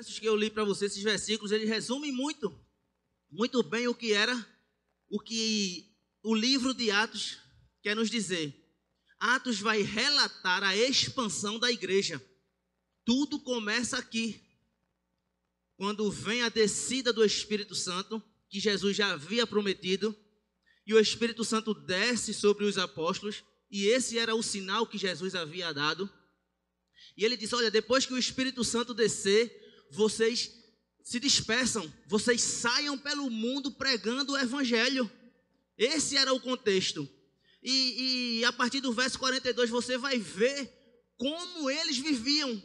versos que eu li para vocês, esses versículos, eles resumem muito, muito bem o que era, o que o livro de Atos quer nos dizer. Atos vai relatar a expansão da igreja. Tudo começa aqui. Quando vem a descida do Espírito Santo, que Jesus já havia prometido, e o Espírito Santo desce sobre os apóstolos, e esse era o sinal que Jesus havia dado. E ele disse: Olha, depois que o Espírito Santo descer, vocês se dispersam, vocês saiam pelo mundo pregando o Evangelho. Esse era o contexto. E, e, a partir do verso 42 você vai ver como eles viviam.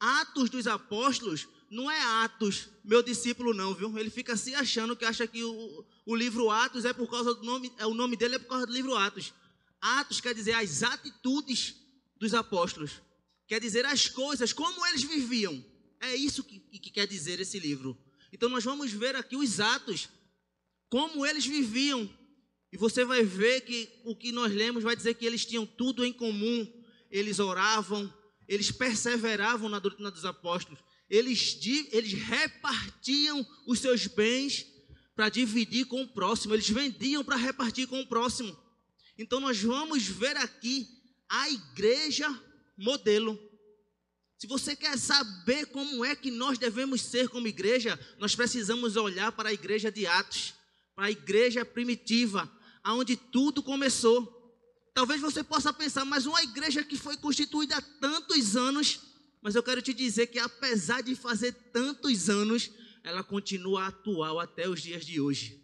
Atos dos apóstolos não é Atos, meu discípulo não, viu? Ele fica se achando que acha que o, o livro Atos é por causa do nome, é o nome dele é por causa do livro Atos. Atos quer dizer as atitudes dos apóstolos. Quer dizer as coisas, como eles viviam. É isso que, que quer dizer esse livro. Então nós vamos ver aqui os atos, como eles viviam. E você vai ver que o que nós lemos vai dizer que eles tinham tudo em comum. Eles oravam, eles perseveravam na doutrina dos apóstolos, eles, eles repartiam os seus bens para dividir com o próximo, eles vendiam para repartir com o próximo. Então nós vamos ver aqui a igreja modelo. Se você quer saber como é que nós devemos ser como igreja, nós precisamos olhar para a igreja de Atos, para a igreja primitiva, aonde tudo começou. Talvez você possa pensar, mas uma igreja que foi constituída há tantos anos, mas eu quero te dizer que apesar de fazer tantos anos, ela continua atual até os dias de hoje.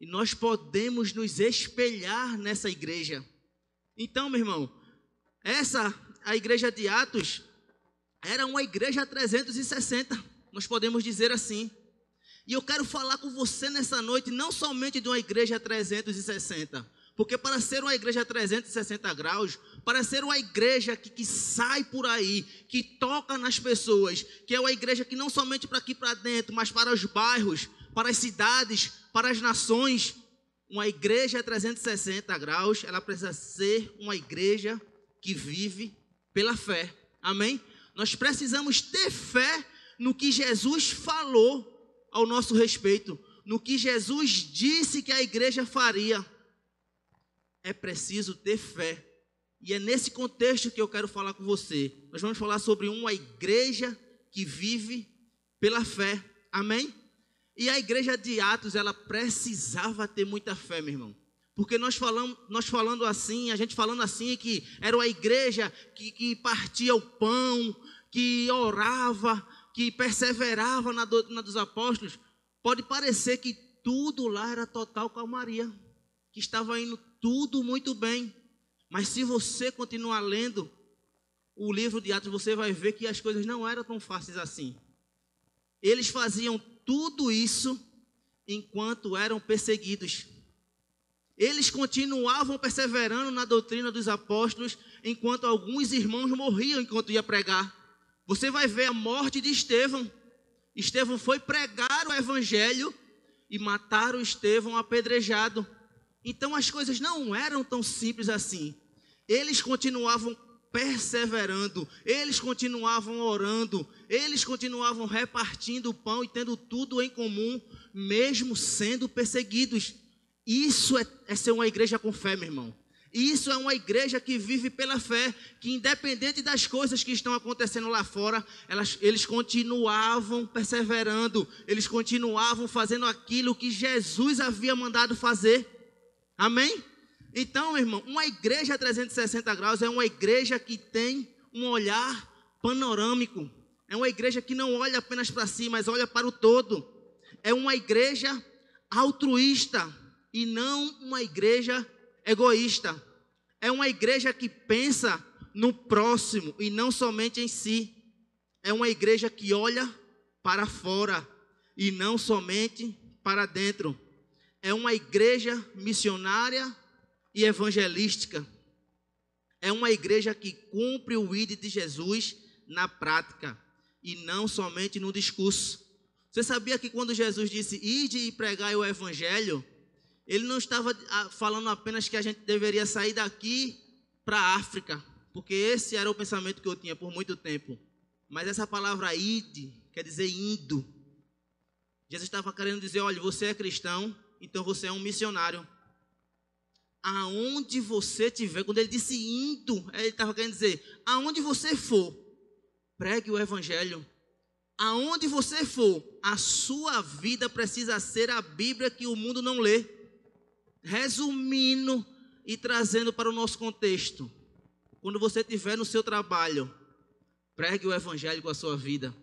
E nós podemos nos espelhar nessa igreja. Então, meu irmão, essa a igreja de Atos era uma igreja 360, nós podemos dizer assim. E eu quero falar com você nessa noite, não somente de uma igreja 360, porque para ser uma igreja 360 graus, para ser uma igreja que, que sai por aí, que toca nas pessoas, que é uma igreja que não somente para aqui para dentro, mas para os bairros, para as cidades, para as nações, uma igreja 360 graus, ela precisa ser uma igreja que vive pela fé. Amém? Nós precisamos ter fé no que Jesus falou ao nosso respeito, no que Jesus disse que a igreja faria. É preciso ter fé. E é nesse contexto que eu quero falar com você. Nós vamos falar sobre uma igreja que vive pela fé. Amém? E a igreja de Atos, ela precisava ter muita fé, meu irmão. Porque nós falamos, nós falando assim, a gente falando assim, que era uma igreja que, que partia o pão, que orava, que perseverava na doutrina dos apóstolos, pode parecer que tudo lá era total calmaria, que estava indo tudo muito bem. Mas se você continuar lendo o livro de Atos, você vai ver que as coisas não eram tão fáceis assim. Eles faziam tudo isso enquanto eram perseguidos. Eles continuavam perseverando na doutrina dos apóstolos, enquanto alguns irmãos morriam enquanto ia pregar. Você vai ver a morte de Estevão. Estevão foi pregar o evangelho e mataram Estevão apedrejado. Então as coisas não eram tão simples assim. Eles continuavam perseverando, eles continuavam orando, eles continuavam repartindo o pão e tendo tudo em comum, mesmo sendo perseguidos. Isso é, é ser uma igreja com fé, meu irmão. Isso é uma igreja que vive pela fé, que independente das coisas que estão acontecendo lá fora, elas, eles continuavam perseverando, eles continuavam fazendo aquilo que Jesus havia mandado fazer. Amém? Então, meu irmão, uma igreja 360 graus é uma igreja que tem um olhar panorâmico. É uma igreja que não olha apenas para si, mas olha para o todo. É uma igreja altruísta e não uma igreja egoísta. É uma igreja que pensa no próximo e não somente em si. É uma igreja que olha para fora e não somente para dentro. É uma igreja missionária e evangelística. É uma igreja que cumpre o ID de Jesus na prática e não somente no discurso. Você sabia que quando Jesus disse ide e pregai o evangelho, ele não estava ah, falando apenas que a gente deveria sair daqui para a África, porque esse era o pensamento que eu tinha por muito tempo. Mas essa palavra id quer dizer indo. Jesus estava querendo dizer: olha, você é cristão, então você é um missionário. Aonde você tiver, quando ele disse indo, ele estava querendo dizer: aonde você for, pregue o evangelho. Aonde você for, a sua vida precisa ser a Bíblia que o mundo não lê. Resumindo e trazendo para o nosso contexto, quando você estiver no seu trabalho, pregue o evangelho com a sua vida.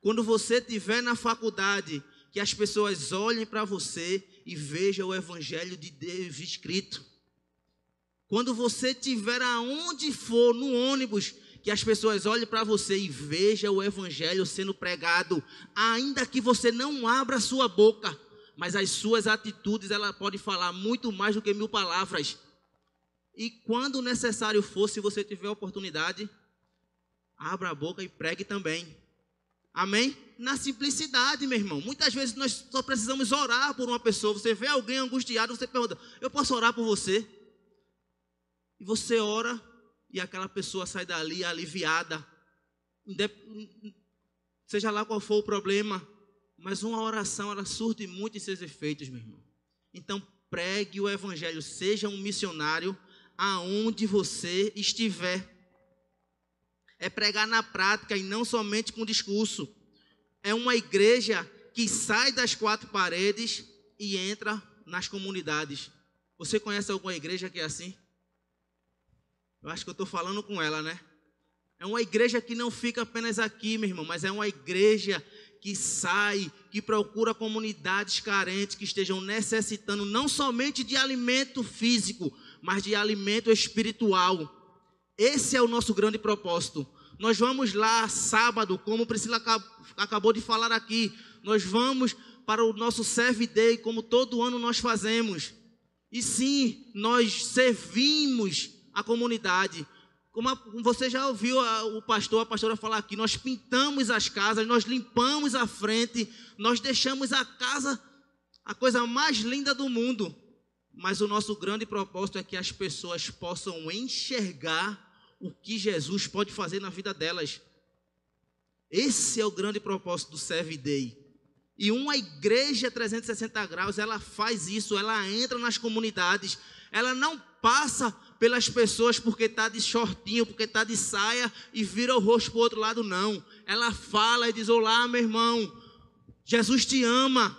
Quando você estiver na faculdade, que as pessoas olhem para você e vejam o evangelho de Deus escrito. Quando você estiver aonde for, no ônibus, que as pessoas olhem para você e vejam o evangelho sendo pregado, ainda que você não abra sua boca, mas as suas atitudes, ela pode falar muito mais do que mil palavras. E quando necessário for, se você tiver oportunidade, abra a boca e pregue também. Amém? Na simplicidade, meu irmão. Muitas vezes nós só precisamos orar por uma pessoa. Você vê alguém angustiado, você pergunta: Eu posso orar por você? E você ora e aquela pessoa sai dali aliviada. Seja lá qual for o problema, mas uma oração ela surte muito em seus efeitos, meu irmão. Então pregue o evangelho, seja um missionário aonde você estiver é pregar na prática e não somente com discurso. É uma igreja que sai das quatro paredes e entra nas comunidades. Você conhece alguma igreja que é assim? Eu acho que eu estou falando com ela, né? É uma igreja que não fica apenas aqui, meu irmão, mas é uma igreja que sai, que procura comunidades carentes que estejam necessitando não somente de alimento físico, mas de alimento espiritual. Esse é o nosso grande propósito. Nós vamos lá sábado, como Priscila acabou de falar aqui. Nós vamos para o nosso Serve Day, como todo ano nós fazemos. E sim, nós servimos a comunidade. Como você já ouviu o pastor, a pastora falar aqui, nós pintamos as casas, nós limpamos a frente, nós deixamos a casa a coisa mais linda do mundo. Mas o nosso grande propósito é que as pessoas possam enxergar o que Jesus pode fazer na vida delas. Esse é o grande propósito do Serve Day. E uma igreja 360 graus, ela faz isso, ela entra nas comunidades, ela não passa pelas pessoas porque está de shortinho, porque está de saia e vira o rosto para o outro lado, não. Ela fala e diz: Olá, meu irmão, Jesus te ama.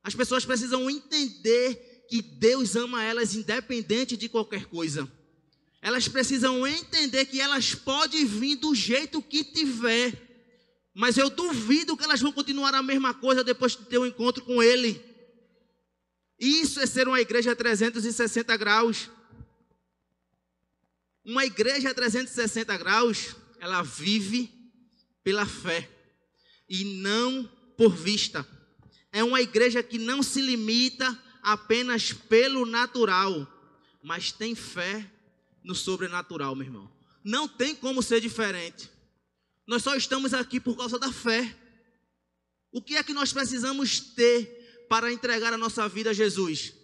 As pessoas precisam entender que Deus ama elas independente de qualquer coisa. Elas precisam entender que elas podem vir do jeito que tiver, mas eu duvido que elas vão continuar a mesma coisa depois de ter um encontro com Ele. Isso é ser uma igreja 360 graus. Uma igreja 360 graus, ela vive pela fé e não por vista. É uma igreja que não se limita apenas pelo natural, mas tem fé no sobrenatural, meu irmão. Não tem como ser diferente. Nós só estamos aqui por causa da fé. O que é que nós precisamos ter para entregar a nossa vida a Jesus?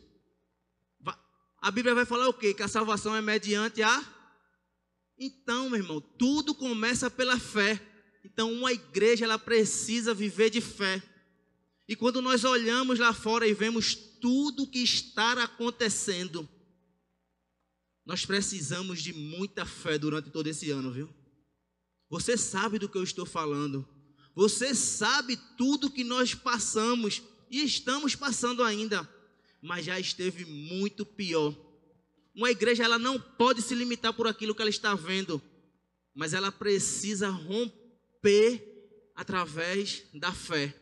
A Bíblia vai falar o quê? Que a salvação é mediante a. Então, meu irmão, tudo começa pela fé. Então, uma igreja ela precisa viver de fé. E quando nós olhamos lá fora e vemos tudo que está acontecendo, nós precisamos de muita fé durante todo esse ano, viu? Você sabe do que eu estou falando. Você sabe tudo que nós passamos e estamos passando ainda, mas já esteve muito pior. Uma igreja ela não pode se limitar por aquilo que ela está vendo, mas ela precisa romper através da fé.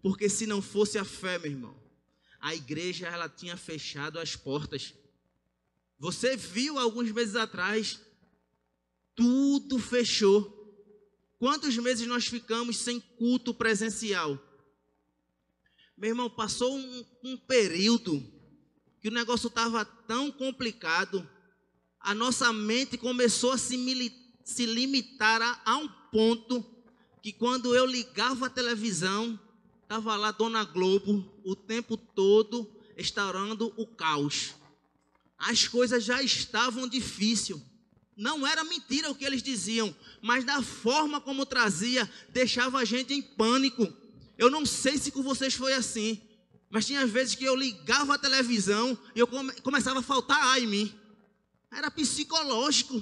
Porque se não fosse a fé, meu irmão, a igreja ela tinha fechado as portas. Você viu alguns meses atrás, tudo fechou. Quantos meses nós ficamos sem culto presencial? Meu irmão, passou um, um período que o negócio estava tão complicado, a nossa mente começou a se, se limitar a, a um ponto que quando eu ligava a televisão, Estava lá Dona Globo o tempo todo instaurando o caos. As coisas já estavam difíceis. não era mentira o que eles diziam, mas da forma como trazia, deixava a gente em pânico. Eu não sei se com vocês foi assim, mas tinha vezes que eu ligava a televisão e eu come, começava a faltar ar em mim. Era psicológico.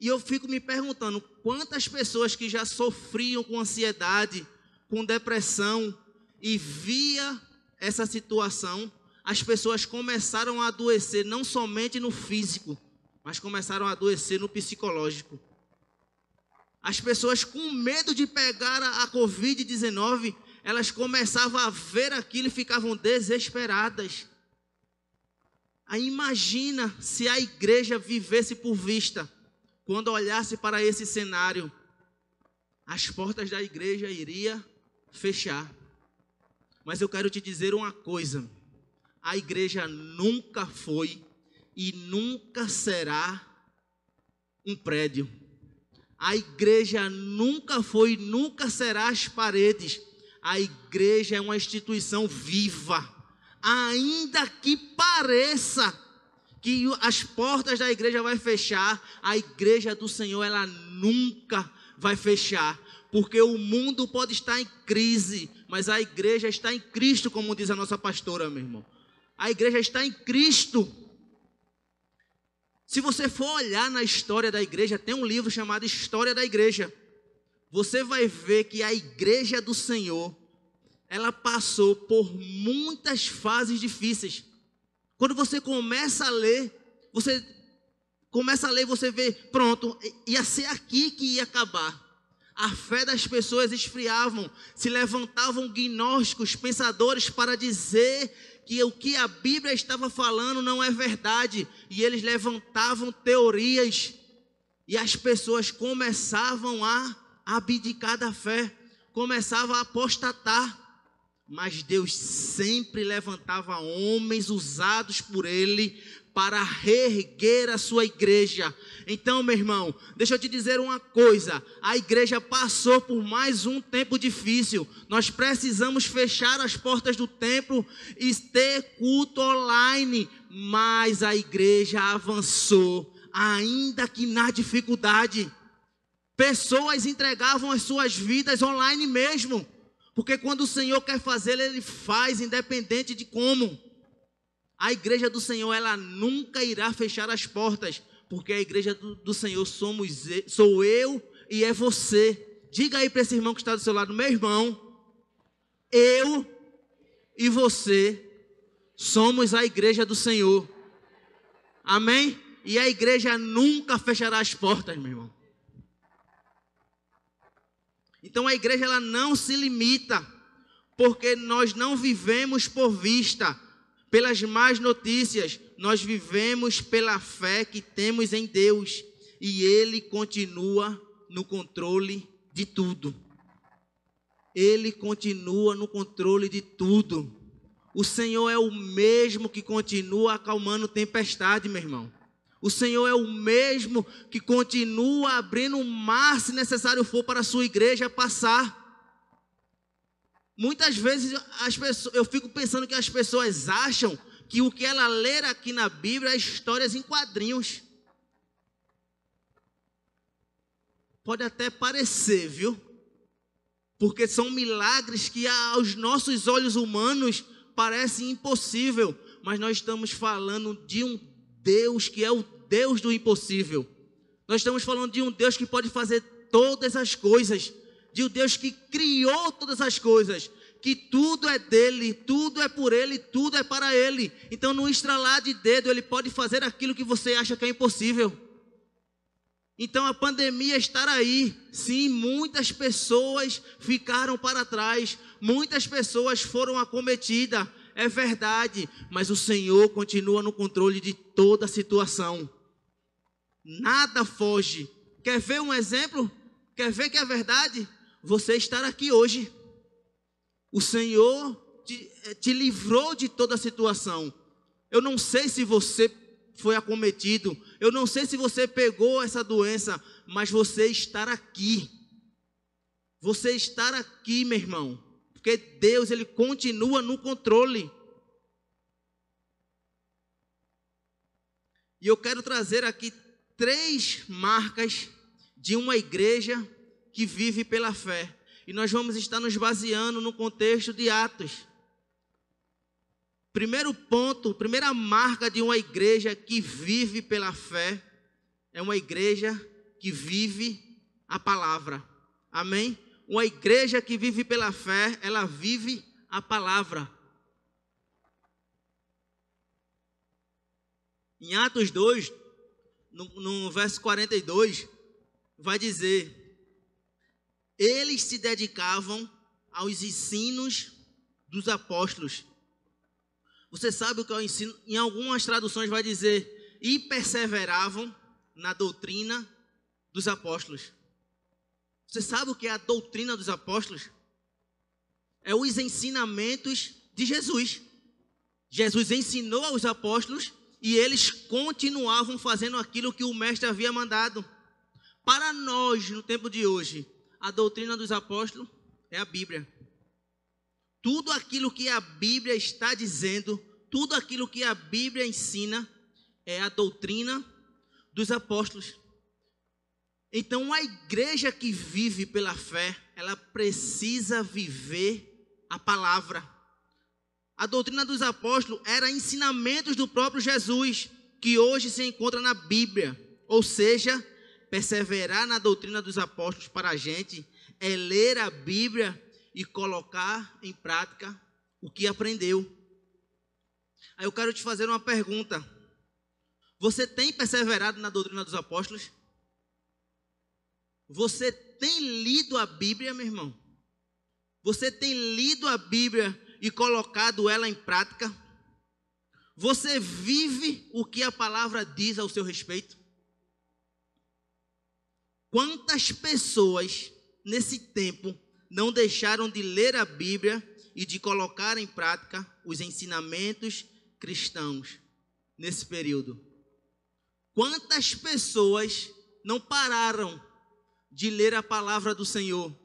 E eu fico me perguntando quantas pessoas que já sofriam com ansiedade, com depressão e via essa situação, as pessoas começaram a adoecer não somente no físico, mas começaram a adoecer no psicológico. As pessoas com medo de pegar a, a Covid-19, elas começavam a ver aquilo e ficavam desesperadas. Aí imagina se a igreja vivesse por vista, quando olhasse para esse cenário, as portas da igreja iriam fechar. Mas eu quero te dizer uma coisa: a igreja nunca foi e nunca será um prédio. A igreja nunca foi e nunca será as paredes. A igreja é uma instituição viva. Ainda que pareça que as portas da igreja vai fechar, a igreja do Senhor ela nunca vai fechar, porque o mundo pode estar em crise, mas a igreja está em Cristo, como diz a nossa pastora, meu irmão. A igreja está em Cristo. Se você for olhar na história da igreja, tem um livro chamado História da Igreja. Você vai ver que a igreja do Senhor, ela passou por muitas fases difíceis. Quando você começa a ler, você começa a ler, você vê, pronto, ia ser aqui que ia acabar. A fé das pessoas esfriavam, se levantavam gnósticos, pensadores para dizer que o que a Bíblia estava falando não é verdade, e eles levantavam teorias, e as pessoas começavam a abdicar da fé, começavam a apostatar. Mas Deus sempre levantava homens usados por Ele para reerguer a sua igreja. Então, meu irmão, deixa eu te dizer uma coisa: a igreja passou por mais um tempo difícil. Nós precisamos fechar as portas do templo e ter culto online, mas a igreja avançou, ainda que na dificuldade. Pessoas entregavam as suas vidas online mesmo, porque quando o Senhor quer fazer, Ele faz, independente de como. A igreja do Senhor, ela nunca irá fechar as portas, porque a igreja do, do Senhor somos, sou eu e é você. Diga aí para esse irmão que está do seu lado, meu irmão, eu e você somos a igreja do Senhor. Amém? E a igreja nunca fechará as portas, meu irmão. Então a igreja ela não se limita, porque nós não vivemos por vista pelas más notícias, nós vivemos pela fé que temos em Deus e Ele continua no controle de tudo. Ele continua no controle de tudo. O Senhor é o mesmo que continua acalmando tempestade, meu irmão. O Senhor é o mesmo que continua abrindo o mar, se necessário for, para a sua igreja passar. Muitas vezes as pessoas, eu fico pensando que as pessoas acham que o que ela lê aqui na Bíblia é histórias em quadrinhos. Pode até parecer, viu? Porque são milagres que aos nossos olhos humanos parecem impossível, mas nós estamos falando de um Deus que é o Deus do impossível. Nós estamos falando de um Deus que pode fazer todas as coisas de um Deus que criou todas as coisas, que tudo é dele, tudo é por ele, tudo é para ele. Então, no estralar de dedo, ele pode fazer aquilo que você acha que é impossível. Então, a pandemia estar aí, sim, muitas pessoas ficaram para trás, muitas pessoas foram acometidas, é verdade, mas o Senhor continua no controle de toda a situação. Nada foge. Quer ver um exemplo? Quer ver que é verdade? você estar aqui hoje. O Senhor te, eh, te livrou de toda a situação. Eu não sei se você foi acometido, eu não sei se você pegou essa doença, mas você estar aqui. Você estar aqui, meu irmão, porque Deus ele continua no controle. E E eu quero trazer aqui três marcas de uma igreja que vive pela fé. E nós vamos estar nos baseando no contexto de Atos. Primeiro ponto, primeira marca de uma igreja que vive pela fé é uma igreja que vive a palavra. Amém? Uma igreja que vive pela fé, ela vive a palavra. Em Atos 2, no, no verso 42, vai dizer: Eles se dedicavam aos ensinos dos apóstolos. Você sabe o que é o ensino? Em algumas traduções vai dizer: e perseveravam na doutrina dos apóstolos. Você sabe o que é a doutrina dos apóstolos? É os ensinamentos de Jesus. Jesus ensinou aos apóstolos e eles continuavam fazendo aquilo que o mestre havia mandado. Para nós, no tempo de hoje, a doutrina dos apóstolos é a Bíblia. Tudo aquilo que a Bíblia está dizendo, tudo aquilo que a Bíblia ensina, é a doutrina dos apóstolos. Então, a igreja que vive pela fé, ela precisa viver a palavra. A doutrina dos apóstolos era ensinamentos do próprio Jesus, que hoje se encontra na Bíblia. Ou seja, perseverar na doutrina dos apóstolos para a gente é ler a Bíblia e colocar em prática o que aprendeu. Aí eu quero te fazer uma pergunta. Você tem perseverado na doutrina dos apóstolos? Você tem lido a Bíblia, meu irmão? Você tem lido a Bíblia e colocado ela em prática? Você vive o que a palavra diz ao seu respeito? Quantas pessoas nesse tempo não deixaram de ler a Bíblia e de colocar em prática os ensinamentos cristãos nesse período? Quantas pessoas não pararam de ler a palavra do Senhor?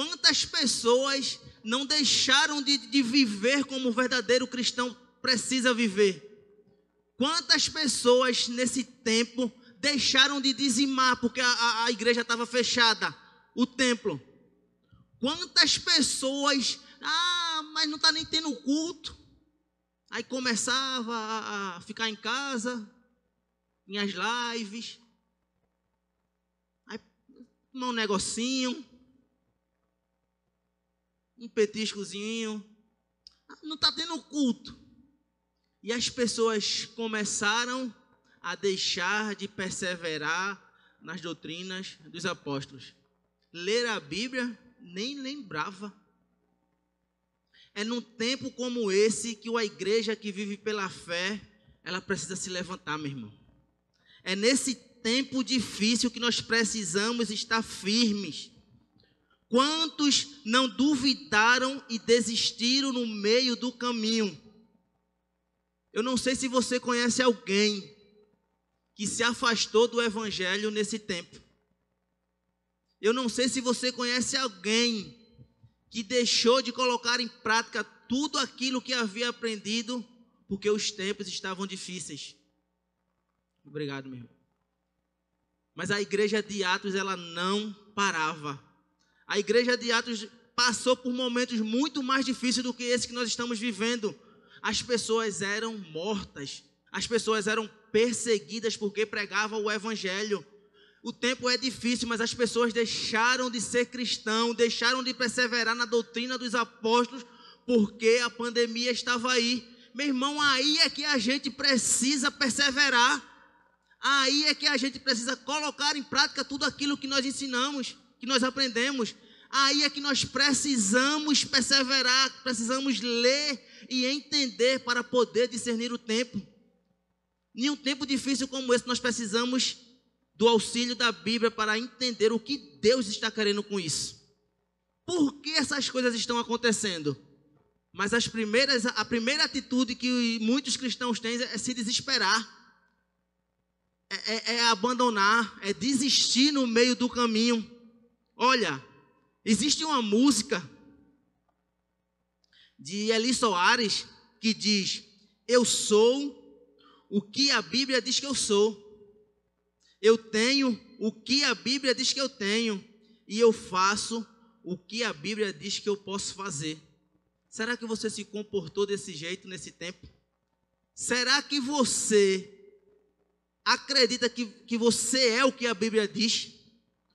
Quantas pessoas não deixaram de, de viver como o verdadeiro cristão precisa viver? Quantas pessoas nesse tempo deixaram de dizimar porque a, a, a igreja estava fechada, o templo? Quantas pessoas, ah, mas não está nem tendo culto. Aí começava a, a ficar em casa, minhas lives, aí um negocinho, um petiscozinho, não está tendo culto. E as pessoas começaram a deixar de perseverar nas doutrinas dos apóstolos. Ler a Bíblia nem lembrava. É num tempo como esse que a igreja que vive pela fé, ela precisa se levantar, meu irmão. É nesse tempo difícil que nós precisamos estar firmes. Quantos não duvidaram e desistiram no meio do caminho? Eu não sei se você conhece alguém que se afastou do evangelho nesse tempo. Eu não sei se você conhece alguém que deixou de colocar em prática tudo aquilo que havia aprendido porque os tempos estavam difíceis. Obrigado, meu irmão. Mas a igreja de Atos ela não parava. A igreja de Atos passou por momentos muito mais difíceis do que esse que nós estamos vivendo. As pessoas eram mortas, as pessoas eram perseguidas porque pregavam o evangelho. O tempo é difícil, mas as pessoas deixaram de ser cristão, deixaram de perseverar na doutrina dos apóstolos, porque a pandemia estava aí. Meu irmão, aí é que a gente precisa perseverar. Aí é que a gente precisa colocar em prática tudo aquilo que nós ensinamos que nós aprendemos. Aí é que nós precisamos perseverar, precisamos ler e entender para poder discernir o tempo. Em um tempo difícil como esse, nós precisamos do auxílio da Bíblia para entender o que Deus está querendo com isso. Por que essas coisas estão acontecendo? Mas as primeiras, a primeira atitude que muitos cristãos têm é se desesperar. É, é, é abandonar, é desistir no meio do caminho. Olha, existe uma música de Eli Soares que diz: Eu sou o que a Bíblia diz que eu sou. Eu tenho o que a Bíblia diz que eu tenho. E eu faço o que a Bíblia diz que eu posso fazer. Será que você se comportou desse jeito nesse tempo? Será que você acredita que, que você é o que a Bíblia diz?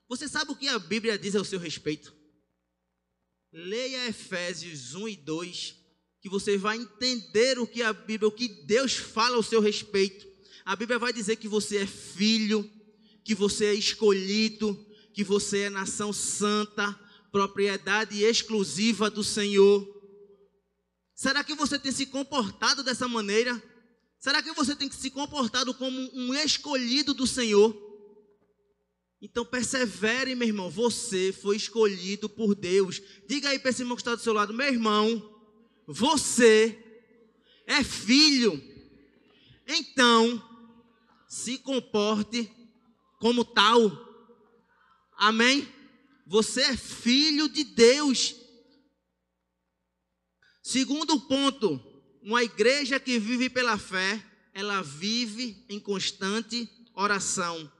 Você sabe o que a Bíblia diz ao seu respeito? Leia Efésios 1 e 2, que você vai entender o que a Bíblia, o que Deus fala ao seu respeito. A Bíblia vai dizer que você é filho, que você é escolhido, que você é nação santa, propriedade exclusiva do Senhor. Será que você tem se comportado dessa maneira? Será que você tem se comportado como um escolhido do Senhor? Então persevere, meu irmão. Você foi escolhido por Deus. Diga aí para esse irmão que está do seu lado, meu irmão, você é filho. Então, se comporte como tal. Amém? Você é filho de Deus. Segundo ponto, uma igreja que vive pela fé, ela vive em constante oração.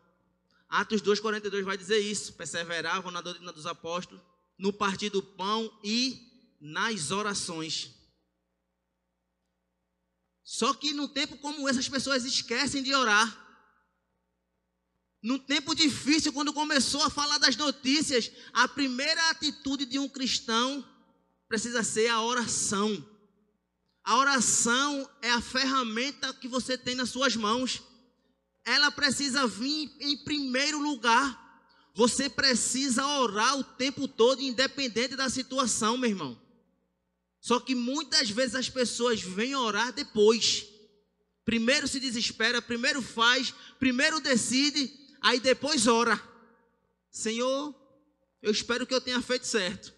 Atos 2,42 vai dizer isso: perseveravam na doutrina dos apóstolos, no partir do pão e nas orações. Só que num tempo como esse, as pessoas esquecem de orar. Num tempo difícil, quando começou a falar das notícias, a primeira atitude de um cristão precisa ser a oração. A oração é a ferramenta que você tem nas suas mãos ela precisa vir em primeiro lugar. Você precisa orar o tempo todo, independente da situação, meu irmão. Só que muitas vezes as pessoas vêm orar depois. Primeiro se desespera, primeiro faz, primeiro decide, aí depois ora. Senhor, eu espero que eu tenha feito certo.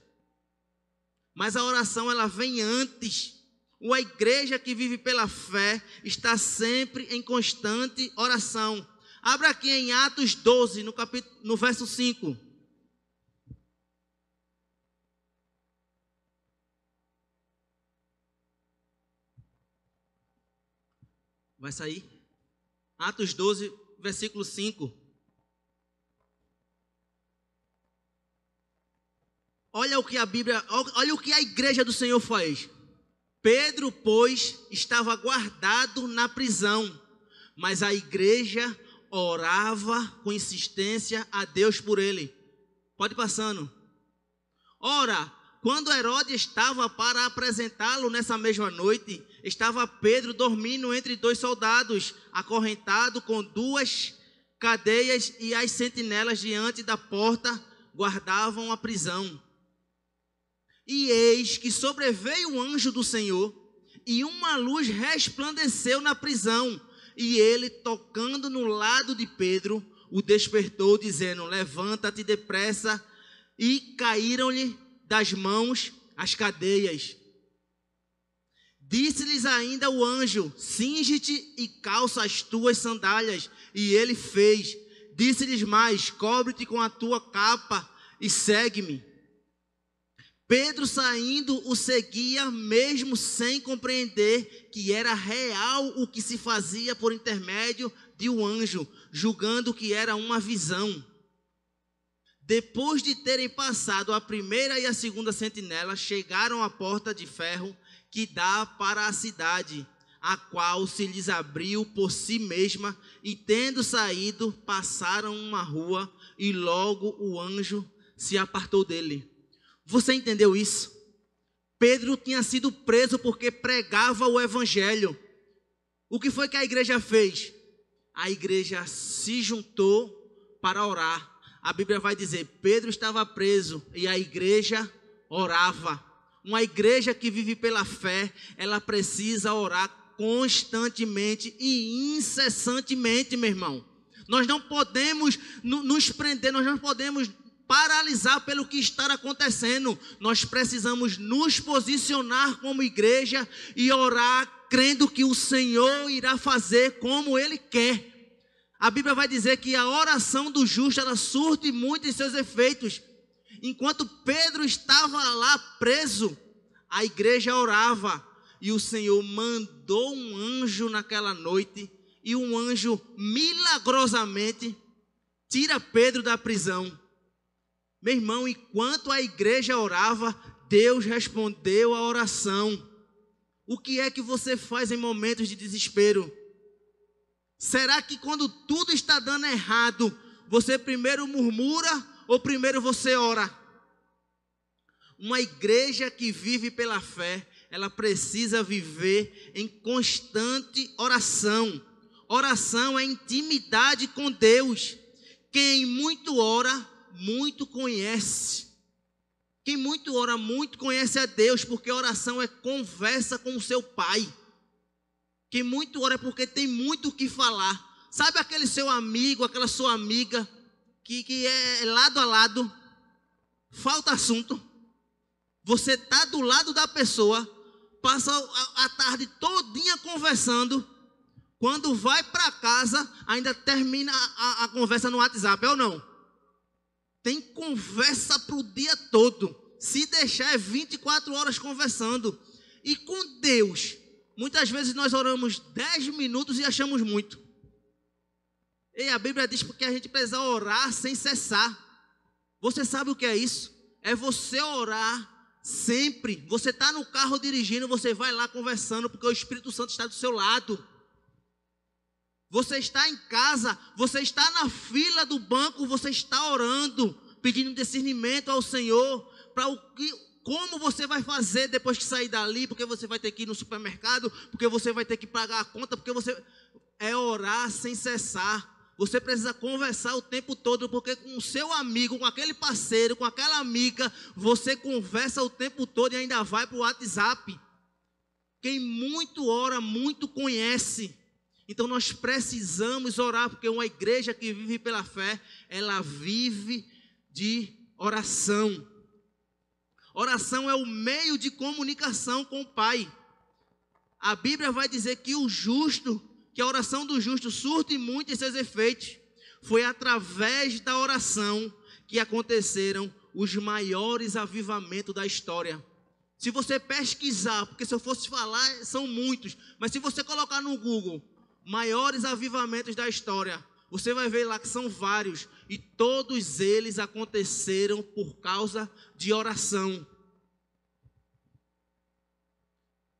Mas a oração ela vem antes. Uma igreja que vive pela fé está sempre em constante oração. Abra aqui em Atos 12, no, capítulo, no verso 5. Vai sair? Atos 12, versículo 5. Olha o que a Bíblia, olha o que a igreja do Senhor faz. Pedro, pois, estava guardado na prisão, mas a igreja orava com insistência a Deus por ele. Pode passando. Ora, quando Herodes estava para apresentá-lo nessa mesma noite, estava Pedro dormindo entre dois soldados, acorrentado com duas cadeias, e as sentinelas diante da porta guardavam a prisão. E eis que sobreveio o anjo do Senhor, e uma luz resplandeceu na prisão, e ele, tocando no lado de Pedro, o despertou, dizendo: Levanta-te depressa. E caíram-lhe das mãos as cadeias. Disse-lhes ainda o anjo: Singe-te e calça as tuas sandálias. E ele fez. Disse-lhes mais: Cobre-te com a tua capa e segue-me. Pedro saindo o seguia, mesmo sem compreender que era real o que se fazia por intermédio de um anjo, julgando que era uma visão. Depois de terem passado a primeira e a segunda sentinela, chegaram à porta de ferro que dá para a cidade, a qual se lhes abriu por si mesma, e tendo saído, passaram uma rua, e logo o anjo se apartou dele. Você entendeu isso? Pedro tinha sido preso porque pregava o evangelho. O que foi que a igreja fez? A igreja se juntou para orar. A Bíblia vai dizer: Pedro estava preso e a igreja orava. Uma igreja que vive pela fé, ela precisa orar constantemente e incessantemente, meu irmão. Nós não podemos nos prender, nós não podemos paralisar pelo que está acontecendo. Nós precisamos nos posicionar como igreja e orar crendo que o Senhor irá fazer como ele quer. A Bíblia vai dizer que a oração do justo ela surte muito em seus efeitos. Enquanto Pedro estava lá preso, a igreja orava e o Senhor mandou um anjo naquela noite e um anjo milagrosamente tira Pedro da prisão. Meu irmão, enquanto a igreja orava, Deus respondeu a oração. O que é que você faz em momentos de desespero? Será que quando tudo está dando errado, você primeiro murmura ou primeiro você ora? Uma igreja que vive pela fé, ela precisa viver em constante oração. Oração é intimidade com Deus. Quem muito ora, muito conhece. Quem muito ora, muito conhece a Deus, porque oração é conversa com o seu Pai. Quem muito ora é porque tem muito o que falar. Sabe aquele seu amigo, aquela sua amiga, que, que é lado a lado, falta assunto. Você está do lado da pessoa, passa a, a tarde todinha conversando. Quando vai para casa, ainda termina a, a conversa no WhatsApp, é ou não? Tem conversa para o dia todo. Se deixar, é 24 horas conversando. E com Deus, muitas vezes nós oramos 10 minutos e achamos muito. E a Bíblia diz porque a gente precisa orar sem cessar. Você sabe o que é isso? É você orar sempre. Você está no carro dirigindo, você vai lá conversando, porque o Espírito Santo está do seu lado. Você está em casa, você está na fila do banco, você está orando, pedindo discernimento ao Senhor para o que, como você vai fazer depois que sair dali, porque você vai ter que ir no supermercado, porque você vai ter que pagar a conta, porque você é orar sem cessar. Você precisa conversar o tempo todo, porque com o seu amigo, com aquele parceiro, com aquela amiga, você conversa o tempo todo e ainda vai para o WhatsApp. Quem muito ora, muito conhece. Então nós precisamos orar, porque uma igreja que vive pela fé, ela vive de oração. Oração é o meio de comunicação com o Pai. A Bíblia vai dizer que o justo, que a oração do justo surte muito seus efeitos. Foi através da oração que aconteceram os maiores avivamentos da história. Se você pesquisar, porque se eu fosse falar, são muitos, mas se você colocar no Google maiores avivamentos da história. Você vai ver lá que são vários e todos eles aconteceram por causa de oração.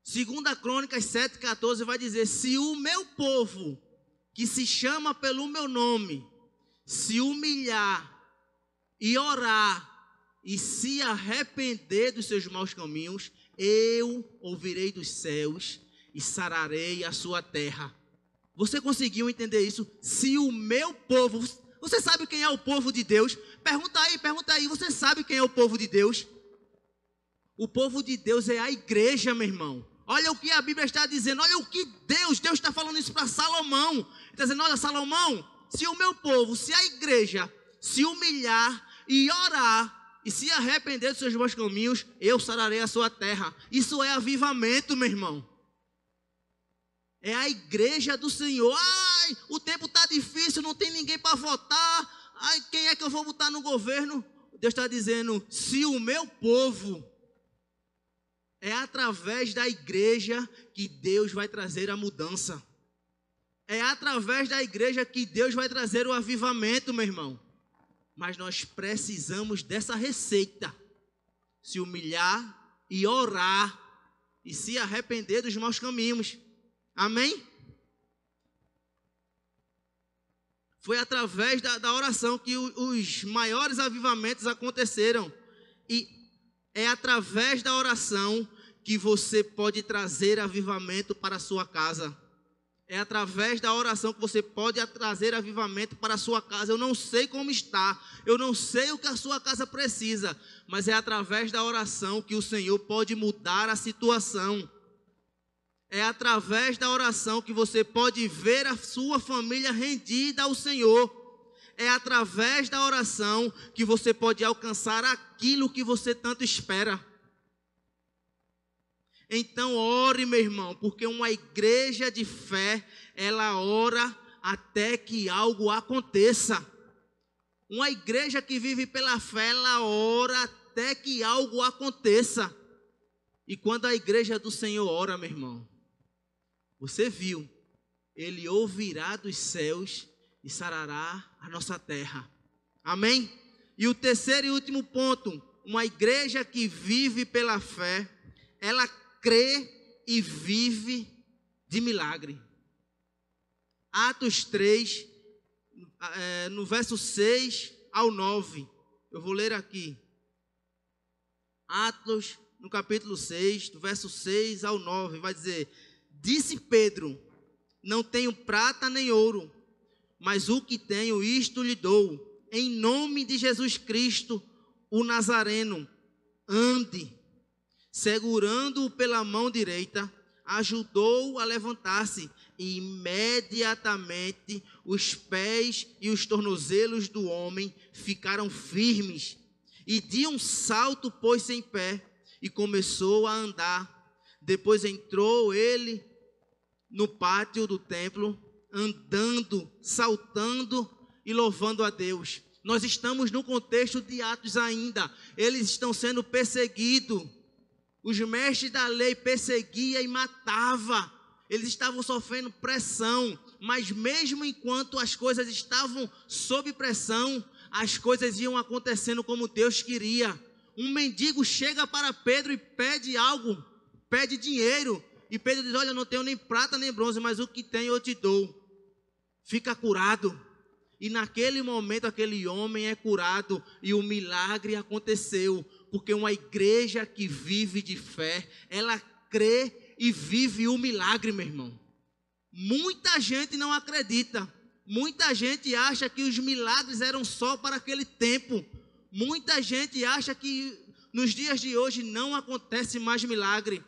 Segunda Crônicas 7:14 vai dizer: "Se o meu povo, que se chama pelo meu nome, se humilhar e orar e se arrepender dos seus maus caminhos, eu ouvirei dos céus e sararei a sua terra." Você conseguiu entender isso? Se o meu povo, você sabe quem é o povo de Deus? Pergunta aí, pergunta aí, você sabe quem é o povo de Deus? O povo de Deus é a igreja, meu irmão. Olha o que a Bíblia está dizendo, olha o que Deus, Deus está falando isso para Salomão. Está dizendo: olha, Salomão, se o meu povo, se a igreja se humilhar e orar e se arrepender dos seus bons caminhos, eu sararei a sua terra. Isso é avivamento, meu irmão. É a igreja do Senhor. Ai, o tempo está difícil, não tem ninguém para votar. Ai, quem é que eu vou votar no governo? Deus está dizendo: se o meu povo é através da igreja que Deus vai trazer a mudança. É através da igreja que Deus vai trazer o avivamento, meu irmão. Mas nós precisamos dessa receita: se humilhar e orar e se arrepender dos maus caminhos. Amém? Foi através da, da oração que o, os maiores avivamentos aconteceram. E é através da oração que você pode trazer avivamento para a sua casa. É através da oração que você pode trazer avivamento para a sua casa. Eu não sei como está, eu não sei o que a sua casa precisa, mas é através da oração que o Senhor pode mudar a situação. É através da oração que você pode ver a sua família rendida ao Senhor. É através da oração que você pode alcançar aquilo que você tanto espera. Então ore, meu irmão, porque uma igreja de fé, ela ora até que algo aconteça. Uma igreja que vive pela fé, ela ora até que algo aconteça. E quando a igreja do Senhor ora, meu irmão, você viu, ele ouvirá dos céus e sarará a nossa terra. Amém? E o terceiro e último ponto, uma igreja que vive pela fé, ela crê e vive de milagre. Atos 3, é, no verso 6 ao 9. Eu vou ler aqui. Atos, no capítulo 6, do verso 6 ao 9, vai dizer: Disse Pedro: Não tenho prata nem ouro, mas o que tenho, isto lhe dou. Em nome de Jesus Cristo, o Nazareno, ande. Segurando-o pela mão direita, ajudou-o a levantar-se e imediatamente os pés e os tornozelos do homem ficaram firmes. E de um salto pôs-se em pé e começou a andar. Depois entrou ele no pátio do templo, andando, saltando e louvando a Deus. Nós estamos no contexto de Atos ainda. Eles estão sendo perseguidos. Os mestres da lei perseguiam e matavam eles estavam sofrendo pressão, mas mesmo enquanto as coisas estavam sob pressão, as coisas iam acontecendo como Deus queria. Um mendigo chega para Pedro e pede algo, pede dinheiro, e Pedro diz: Olha, eu não tenho nem prata nem bronze, mas o que tenho eu te dou. Fica curado. E naquele momento aquele homem é curado e o milagre aconteceu, porque uma igreja que vive de fé, ela crê e vive o milagre, meu irmão. Muita gente não acredita. Muita gente acha que os milagres eram só para aquele tempo. Muita gente acha que nos dias de hoje não acontece mais milagre,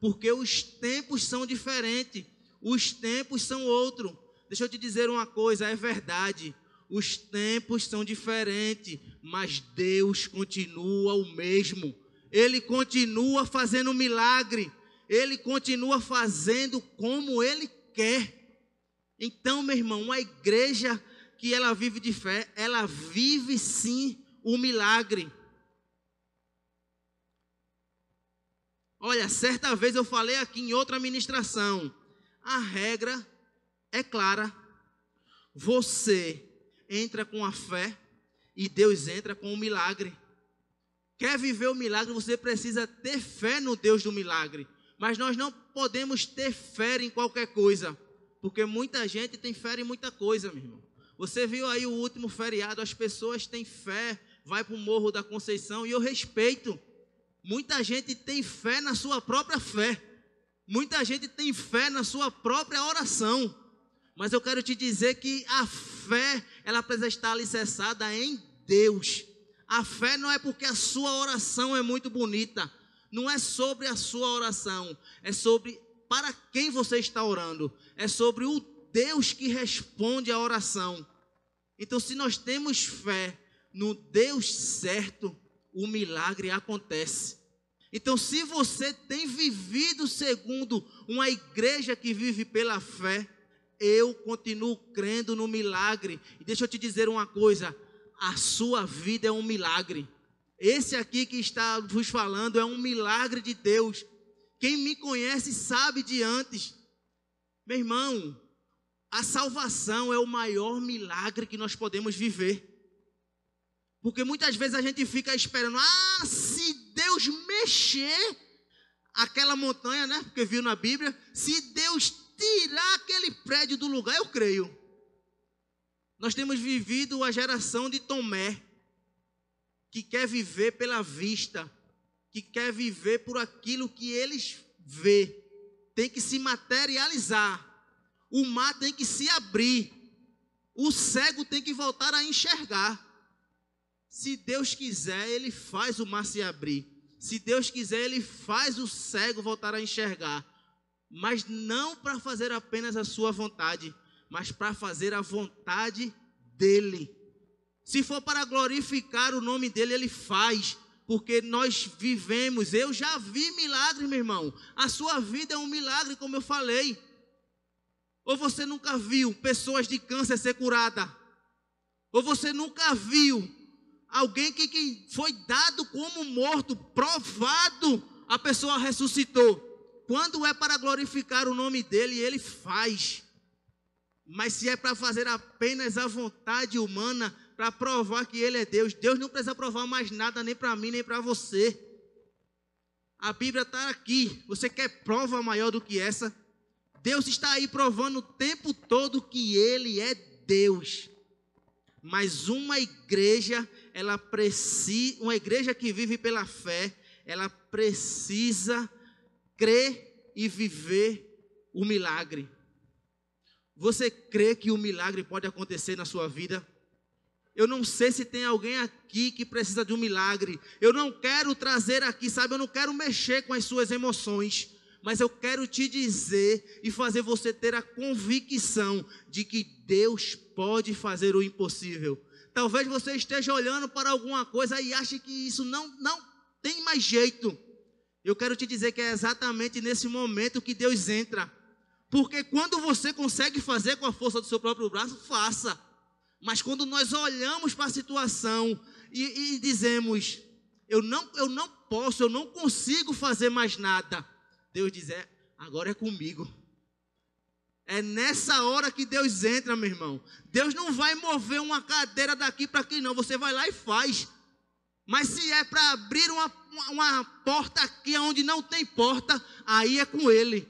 porque os tempos são diferentes, os tempos são outro. Deixa eu te dizer uma coisa, é verdade. Os tempos são diferentes, mas Deus continua o mesmo. Ele continua fazendo milagre ele continua fazendo como ele quer. Então, meu irmão, uma igreja que ela vive de fé, ela vive sim o milagre. Olha, certa vez eu falei aqui em outra ministração, a regra é clara. Você entra com a fé e Deus entra com o milagre. Quer viver o milagre, você precisa ter fé no Deus do milagre. Mas nós não podemos ter fé em qualquer coisa, porque muita gente tem fé em muita coisa, meu irmão. Você viu aí o último feriado, as pessoas têm fé, vai para o Morro da Conceição, e eu respeito. Muita gente tem fé na sua própria fé. Muita gente tem fé na sua própria oração. Mas eu quero te dizer que a fé, ela precisa estar alicerçada em Deus. A fé não é porque a sua oração é muito bonita não é sobre a sua oração, é sobre para quem você está orando, é sobre o Deus que responde à oração. Então, se nós temos fé no Deus certo, o milagre acontece. Então, se você tem vivido segundo uma igreja que vive pela fé, eu continuo crendo no milagre. E deixa eu te dizer uma coisa: a sua vida é um milagre. Esse aqui que está vos falando é um milagre de Deus. Quem me conhece sabe de antes. Meu irmão, a salvação é o maior milagre que nós podemos viver. Porque muitas vezes a gente fica esperando, ah, se Deus mexer aquela montanha, né? Porque viu na Bíblia, se Deus tirar aquele prédio do lugar, eu creio. Nós temos vivido a geração de Tomé que quer viver pela vista, que quer viver por aquilo que eles vê, tem que se materializar. O mar tem que se abrir. O cego tem que voltar a enxergar. Se Deus quiser, ele faz o mar se abrir. Se Deus quiser, ele faz o cego voltar a enxergar. Mas não para fazer apenas a sua vontade, mas para fazer a vontade dele. Se for para glorificar o nome dele, ele faz, porque nós vivemos. Eu já vi milagre, meu irmão. A sua vida é um milagre, como eu falei. Ou você nunca viu pessoas de câncer ser curada? Ou você nunca viu alguém que, que foi dado como morto, provado, a pessoa ressuscitou? Quando é para glorificar o nome dele, ele faz. Mas se é para fazer apenas a vontade humana, para provar que Ele é Deus, Deus não precisa provar mais nada, nem para mim, nem para você. A Bíblia está aqui. Você quer prova maior do que essa? Deus está aí provando o tempo todo que Ele é Deus. Mas uma igreja, ela precisa, uma igreja que vive pela fé, ela precisa crer e viver o milagre. Você crê que o milagre pode acontecer na sua vida? Eu não sei se tem alguém aqui que precisa de um milagre. Eu não quero trazer aqui, sabe? Eu não quero mexer com as suas emoções. Mas eu quero te dizer e fazer você ter a convicção de que Deus pode fazer o impossível. Talvez você esteja olhando para alguma coisa e ache que isso não, não tem mais jeito. Eu quero te dizer que é exatamente nesse momento que Deus entra. Porque quando você consegue fazer com a força do seu próprio braço, faça. Mas quando nós olhamos para a situação e, e dizemos, eu não, eu não posso, eu não consigo fazer mais nada, Deus diz, é, agora é comigo. É nessa hora que Deus entra, meu irmão. Deus não vai mover uma cadeira daqui para aqui, não. Você vai lá e faz. Mas se é para abrir uma, uma porta aqui onde não tem porta, aí é com Ele.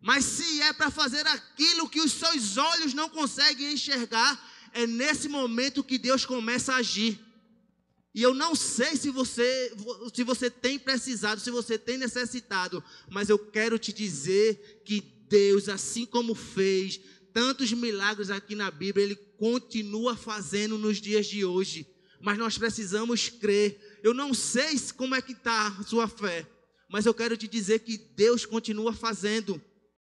Mas se é para fazer aquilo que os seus olhos não conseguem enxergar, é nesse momento que Deus começa a agir. E eu não sei se você, se você tem precisado, se você tem necessitado, mas eu quero te dizer que Deus, assim como fez tantos milagres aqui na Bíblia, Ele continua fazendo nos dias de hoje. Mas nós precisamos crer. Eu não sei como é que está a sua fé, mas eu quero te dizer que Deus continua fazendo.